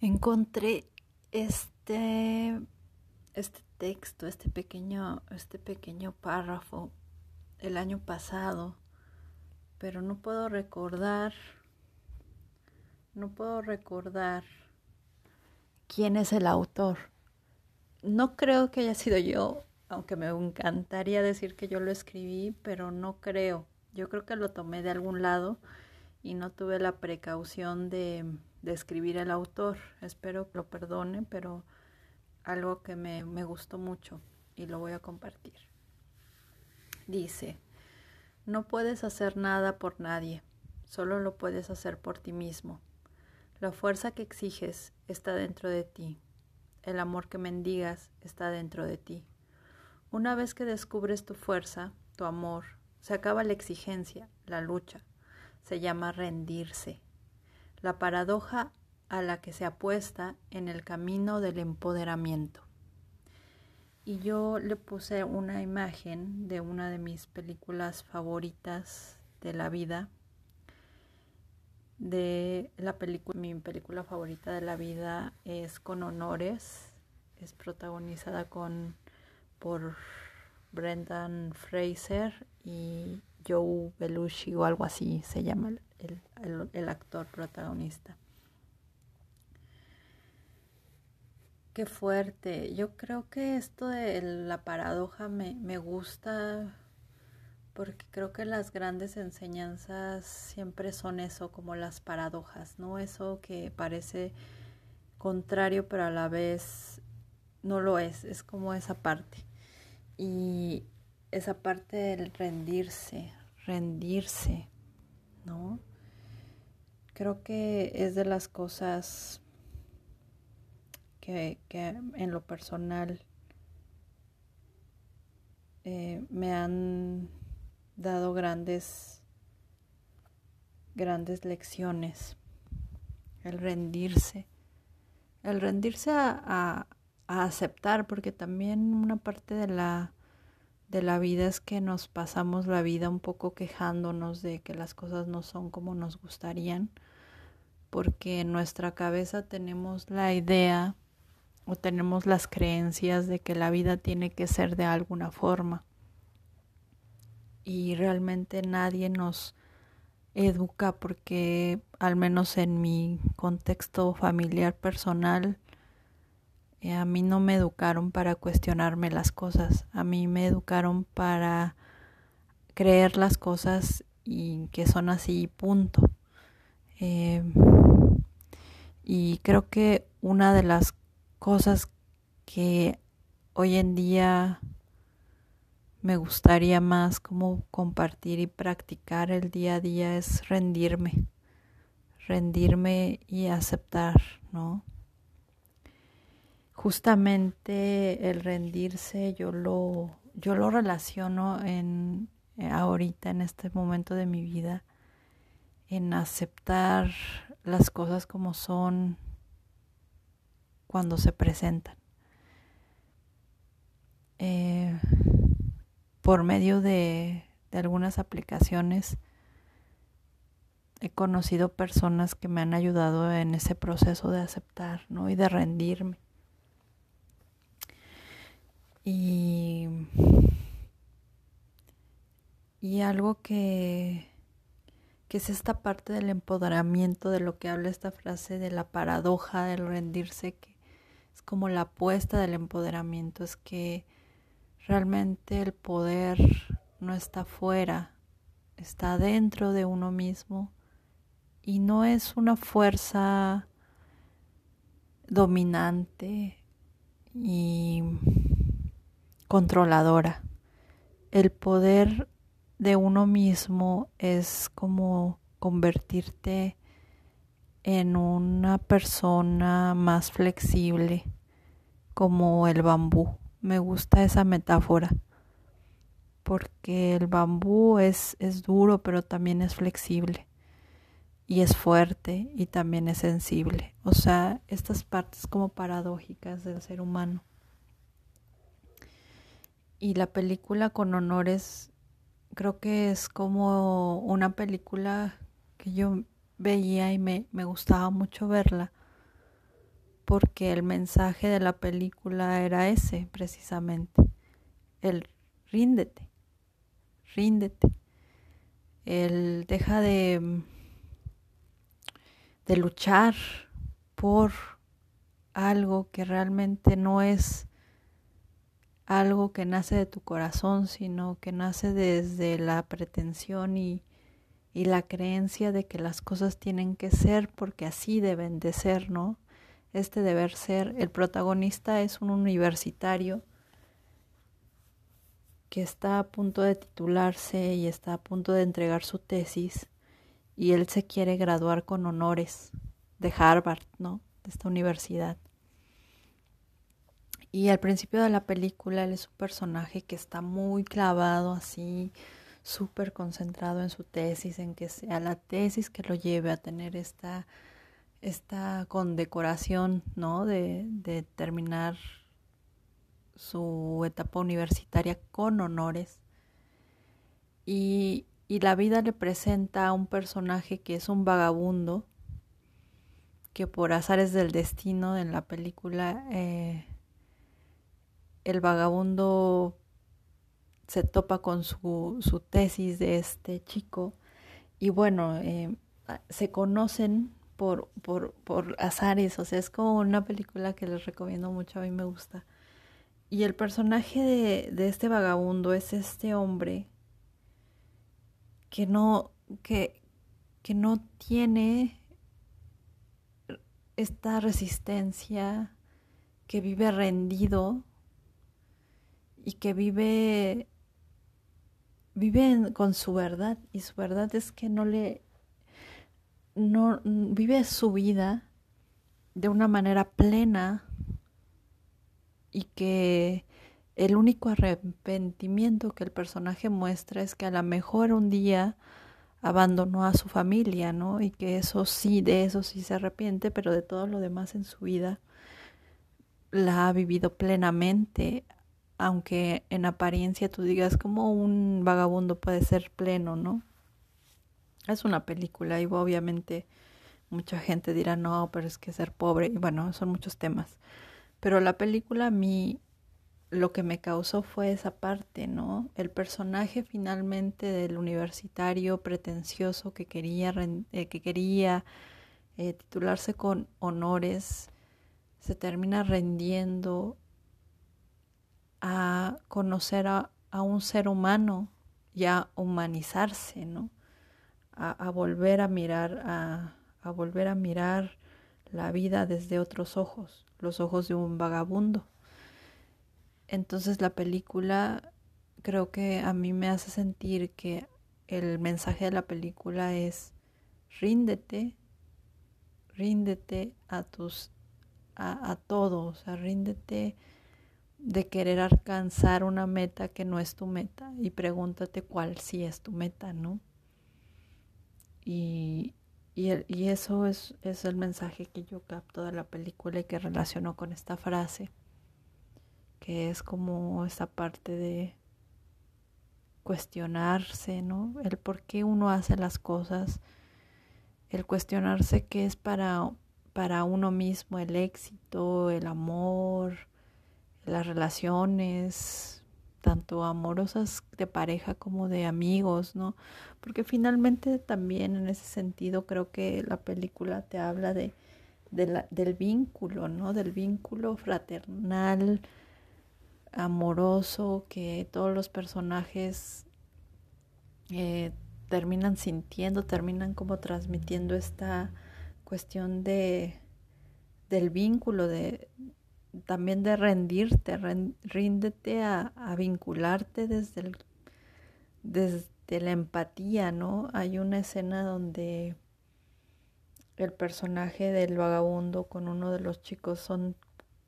encontré este, este texto, este pequeño, este pequeño párrafo el año pasado, pero no puedo recordar, no puedo recordar quién es el autor. No creo que haya sido yo, aunque me encantaría decir que yo lo escribí, pero no creo. Yo creo que lo tomé de algún lado y no tuve la precaución de, de escribir el autor. Espero que lo perdone, pero algo que me, me gustó mucho y lo voy a compartir. Dice, no puedes hacer nada por nadie, solo lo puedes hacer por ti mismo. La fuerza que exiges está dentro de ti. El amor que mendigas está dentro de ti. Una vez que descubres tu fuerza, tu amor, se acaba la exigencia, la lucha. Se llama rendirse. La paradoja a la que se apuesta en el camino del empoderamiento. Y yo le puse una imagen de una de mis películas favoritas de la vida de la película, mi película favorita de la vida es Con Honores, es protagonizada con por Brendan Fraser y Joe Belushi o algo así se llama el, el, actor protagonista. Qué fuerte. Yo creo que esto de la paradoja me, me gusta porque creo que las grandes enseñanzas siempre son eso, como las paradojas, ¿no? Eso que parece contrario, pero a la vez no lo es, es como esa parte. Y esa parte del rendirse, rendirse, ¿no? Creo que es de las cosas que, en lo personal eh, me han dado grandes, grandes lecciones. El rendirse, el rendirse a, aceptar, porque también una parte de la, de la vida es que nos pasamos la vida un poco quejándonos de que las cosas no son como nos gustarían, porque en nuestra cabeza tenemos la idea o tenemos las creencias de que la vida tiene que ser de alguna forma. Y realmente nadie nos educa porque al menos en mi contexto familiar personal a mí no me educaron para cuestionarme las cosas, a mí me educaron para creer las cosas y que son así punto. Eh, y creo que una de las cosas que hoy en día me gustaría más como compartir y practicar el día a día es rendirme, rendirme y aceptar, ¿no? Justamente el rendirse yo lo yo lo relaciono en eh, ahorita en este momento de mi vida en aceptar las cosas como son cuando se presentan. Eh, por medio de, de algunas aplicaciones he conocido personas que me han ayudado en ese proceso de aceptar ¿no? y de rendirme. Y, y algo que, que es esta parte del empoderamiento de lo que habla esta frase de la paradoja del rendirse, que es como la apuesta del empoderamiento, es que Realmente el poder no está fuera, está dentro de uno mismo y no es una fuerza dominante y controladora. El poder de uno mismo es como convertirte en una persona más flexible como el bambú me gusta esa metáfora porque el bambú es, es duro pero también es flexible y es fuerte y también es sensible. O sea, estas partes como paradójicas del ser humano. Y la película con honores creo que es como una película que yo veía y me, me gustaba mucho verla porque el mensaje de la película era ese precisamente, el ríndete, ríndete, el deja de, de luchar por algo que realmente no es algo que nace de tu corazón, sino que nace desde la pretensión y, la creencia de que las cosas tienen que ser porque así deben de ser, ¿no? Este deber ser, el protagonista es un universitario que está a punto de titularse y está a punto de entregar su tesis y él se quiere graduar con honores de Harvard, ¿no? De esta universidad. Y al principio de la película él es un personaje que está muy clavado así, súper concentrado en su tesis, en que sea la tesis que lo lleve a tener esta, esta condecoración, ¿no? De, de terminar su etapa universitaria con honores. Y, y la vida le presenta a un personaje que es un vagabundo, que por azares del destino en la película eh, el vagabundo se topa con su, su tesis de este chico y bueno, eh, se conocen por, por, por azares, o sea, es como una película que les recomiendo mucho, a mí me gusta. Y el personaje de, de este vagabundo es este hombre que no, que, que no tiene esta resistencia, que vive rendido y que vive vive con su verdad y su verdad es que no le no vive su vida de una manera plena y que el único arrepentimiento que el personaje muestra es que a lo mejor un día abandonó a su familia, ¿no? Y que eso sí, de eso sí se arrepiente, pero de todo lo demás en su vida la ha vivido plenamente, aunque en apariencia tú digas como un vagabundo puede ser pleno, ¿no? Es una película y obviamente mucha gente dirá, no, pero es que ser pobre, y bueno, son muchos temas. Pero la película a mí lo que me causó fue esa parte, ¿no? El personaje finalmente del universitario pretencioso que quería, eh, que quería eh, titularse con honores, se termina rendiendo a conocer a, un ser humano y a humanizarse, ¿no? A, volver a mirar, a, a volver a mirar la vida desde otros ojos, los ojos de un vagabundo. Entonces la película creo que a mí me hace sentir que el mensaje de la película es ríndete, ríndete a tus a, a o sea, ríndete de querer alcanzar una meta que no es tu meta y pregúntate cuál sí es tu meta, ¿no? Y, y, y eso es, es el mensaje que yo capto de la película y que relaciono con esta frase, que es como esa parte de cuestionarse, ¿no? El por qué uno hace las cosas, el cuestionarse qué es para, para uno mismo el éxito, el amor, las relaciones, tanto amorosas de pareja como de amigos, ¿no? Porque finalmente también en ese sentido creo que la película te habla de, del vínculo, ¿no? Del vínculo fraternal, amoroso, que todos los personajes eh, terminan sintiendo, terminan como transmitiendo esta cuestión de del vínculo, de, también de rendirte, ríndete a, vincularte desde, el, desde la empatía, ¿no? Hay una escena donde el personaje del vagabundo con uno de los chicos son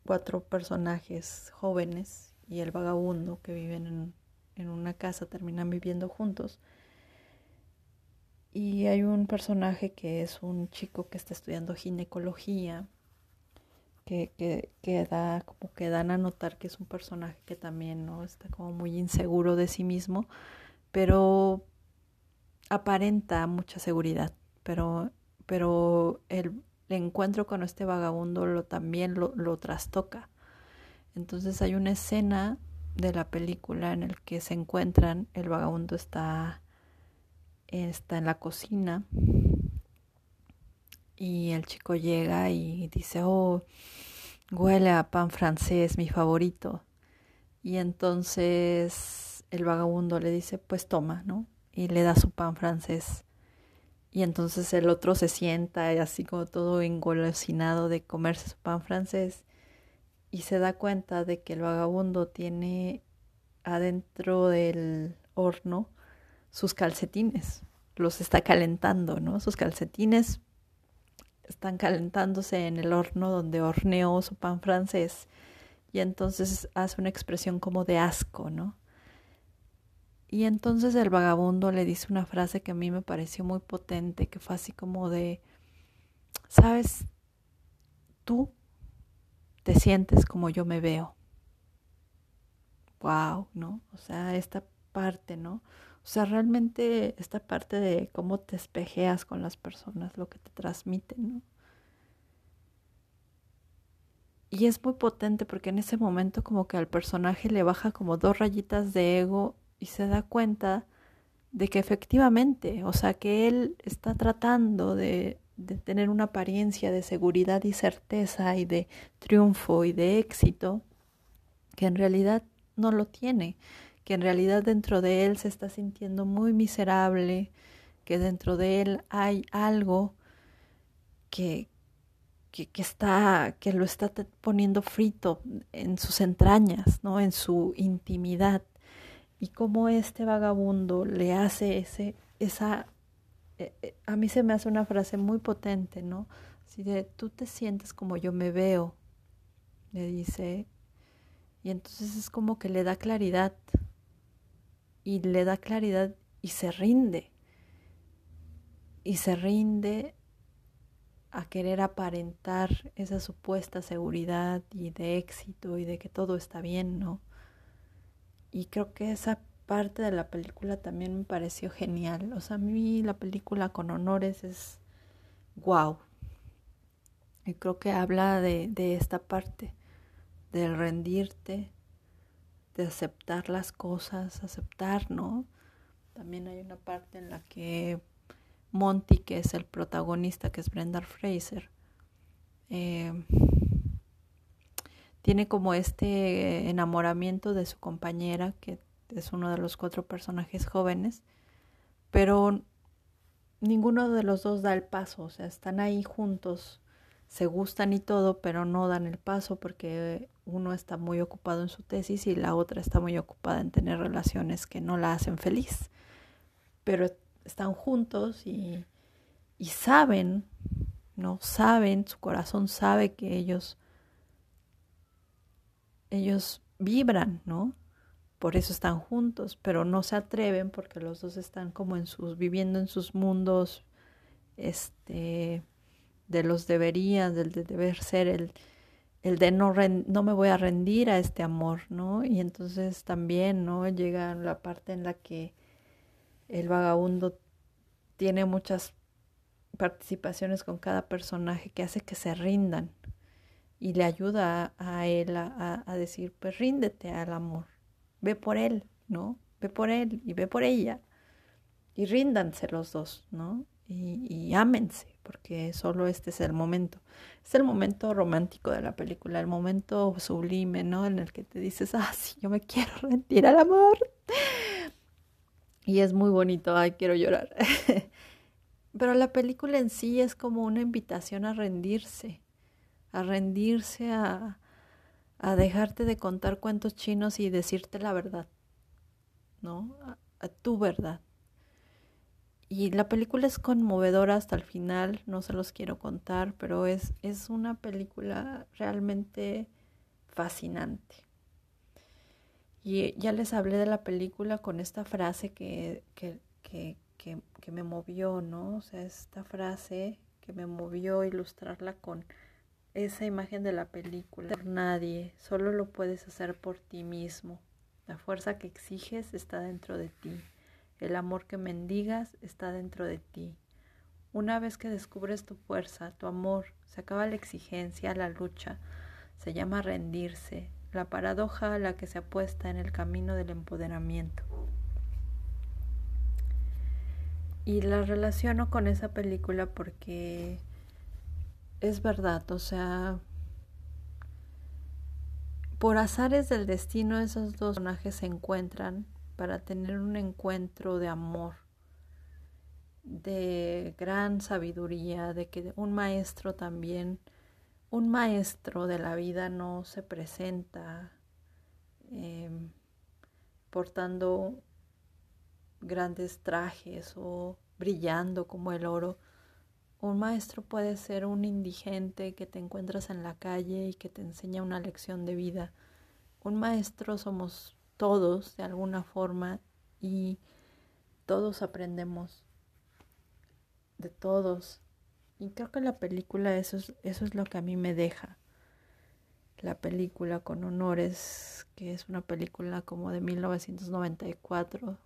cuatro personajes jóvenes y el vagabundo que viven en, en una casa terminan viviendo juntos. Y hay un personaje que es un chico que está estudiando ginecología que, que, como que dan a notar que es un personaje que también no está como muy inseguro de sí mismo, pero aparenta mucha seguridad, pero, pero el, encuentro con este vagabundo lo, también lo, lo trastoca. Entonces hay una escena de la película en el que se encuentran, el vagabundo está, está en la cocina y el chico llega y dice, oh, huele a pan francés, mi favorito. Y entonces el vagabundo le dice, pues toma, ¿no? Y le da su pan francés. Y entonces el otro se sienta así como todo engolosinado de comerse su pan francés y se da cuenta de que el vagabundo tiene adentro del horno sus calcetines, los está calentando, ¿no? Sus calcetines están calentándose en el horno donde horneó su pan francés y entonces hace una expresión como de asco, ¿no? Y entonces el vagabundo le dice una frase que a mí me pareció muy potente, que fue así como de, sabes, tú te sientes como yo me veo. Wow, ¿no? O sea, esta parte, ¿no? O sea, realmente esta parte de cómo te espejeas con las personas, lo que te transmiten, ¿no? Y es muy potente porque en ese momento como que al personaje le baja como dos rayitas de ego y se da cuenta de que efectivamente, o sea, que él está tratando de de tener una apariencia de seguridad y certeza y de triunfo y de éxito, que en realidad no lo tiene, que en realidad dentro de él se está sintiendo muy miserable, que dentro de él hay algo que, que, está, que lo está poniendo frito en sus entrañas, ¿no? en su intimidad. Y cómo este vagabundo le hace ese, esa eh, eh, a mí se me hace una frase muy potente, ¿no? Si de tú te sientes como yo me veo, le dice, y entonces es como que le da claridad, y le da claridad y se rinde, y se rinde a querer aparentar esa supuesta seguridad y de éxito y de que todo está bien, ¿no? Y creo que esa parte de la película también me pareció genial. O sea, a mí la película con honores es wow. Y creo que habla de, de esta parte, del rendirte, de aceptar las cosas, aceptar, ¿no? También hay una parte en la que Monty, que es el protagonista, que es Brenda Fraser, eh, tiene como este enamoramiento de su compañera que es uno de los cuatro personajes jóvenes, pero ninguno de los dos da el paso, o sea, están ahí juntos, se gustan y todo, pero no dan el paso porque uno está muy ocupado en su tesis y la otra está muy ocupada en tener relaciones que no la hacen feliz. Pero están juntos y, y saben, ¿no? Saben, su corazón sabe que ellos, ellos vibran, ¿no? por eso están juntos, pero no se atreven porque los dos están como en sus, viviendo en sus mundos, este, de los deberías, del de deber ser, el, el de no, no me voy a rendir a este amor, ¿no? Y entonces también, ¿no? Llega la parte en la que el vagabundo tiene muchas participaciones con cada personaje que hace que se rindan y le ayuda a, él a, a decir, pues ríndete al amor, ve por él, ¿no? Ve por él y ve por ella. Y ríndanse los dos, ¿no? Y, y ámense, porque solo este es el momento. Es el momento romántico de la película, el momento sublime, ¿no? En el que te dices, ah, sí, yo me quiero rendir al amor. Y es muy bonito, ay, quiero llorar. Pero la película en sí es como una invitación a rendirse, a rendirse a, a dejarte de contar cuentos chinos y decirte la verdad, ¿no? A, tu verdad. Y la película es conmovedora hasta el final, no se los quiero contar, pero es, es una película realmente fascinante. Y ya les hablé de la película con esta frase que, que, que, que, me movió, ¿no? O sea, esta frase que me movió ilustrarla con esa imagen de la película. Nadie, solo lo puedes hacer por ti mismo. La fuerza que exiges está dentro de ti. El amor que mendigas está dentro de ti. Una vez que descubres tu fuerza, tu amor, se acaba la exigencia, la lucha, se llama rendirse, la paradoja a la que se apuesta en el camino del empoderamiento. Y la relaciono con esa película porque es verdad, o sea, por azares del destino esos dos personajes se encuentran para tener un encuentro de amor, de gran sabiduría, de que un maestro también un maestro de la vida no se presenta em, portando grandes trajes o brillando como el oro. Un maestro puede ser un indigente que te encuentras en la calle y que te enseña una lección de vida. Un maestro somos todos de alguna forma y todos aprendemos de todos y creo que la película eso es, eso es lo que a mí me deja. La película con honores, que es una película como de 1994.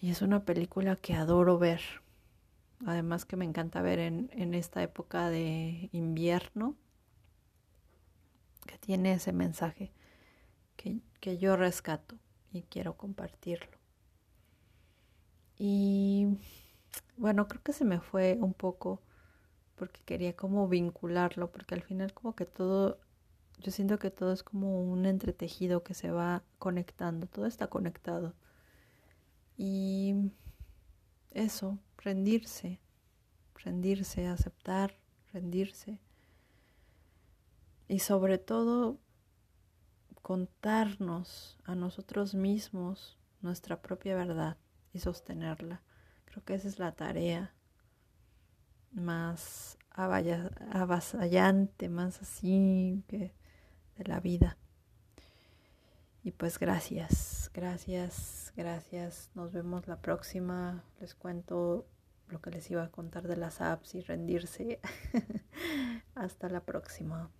Y es una película que adoro ver. Además que me encanta ver en, en esta época de invierno, que tiene ese mensaje que, yo rescato y quiero compartirlo. Y bueno, creo que se me fue un poco porque quería como vincularlo, porque al final como que todo, yo siento que todo es como un entretejido que se va conectando, todo está conectado. Y eso, rendirse, rendirse, aceptar, rendirse. Y sobre todo contarnos a nosotros mismos nuestra propia verdad y sostenerla. Creo que esa es la tarea más avasallante, más así que de la vida. Y pues gracias, gracias, gracias. Nos vemos la próxima. Les cuento lo que les iba a contar de las apps y rendirse. Hasta la próxima.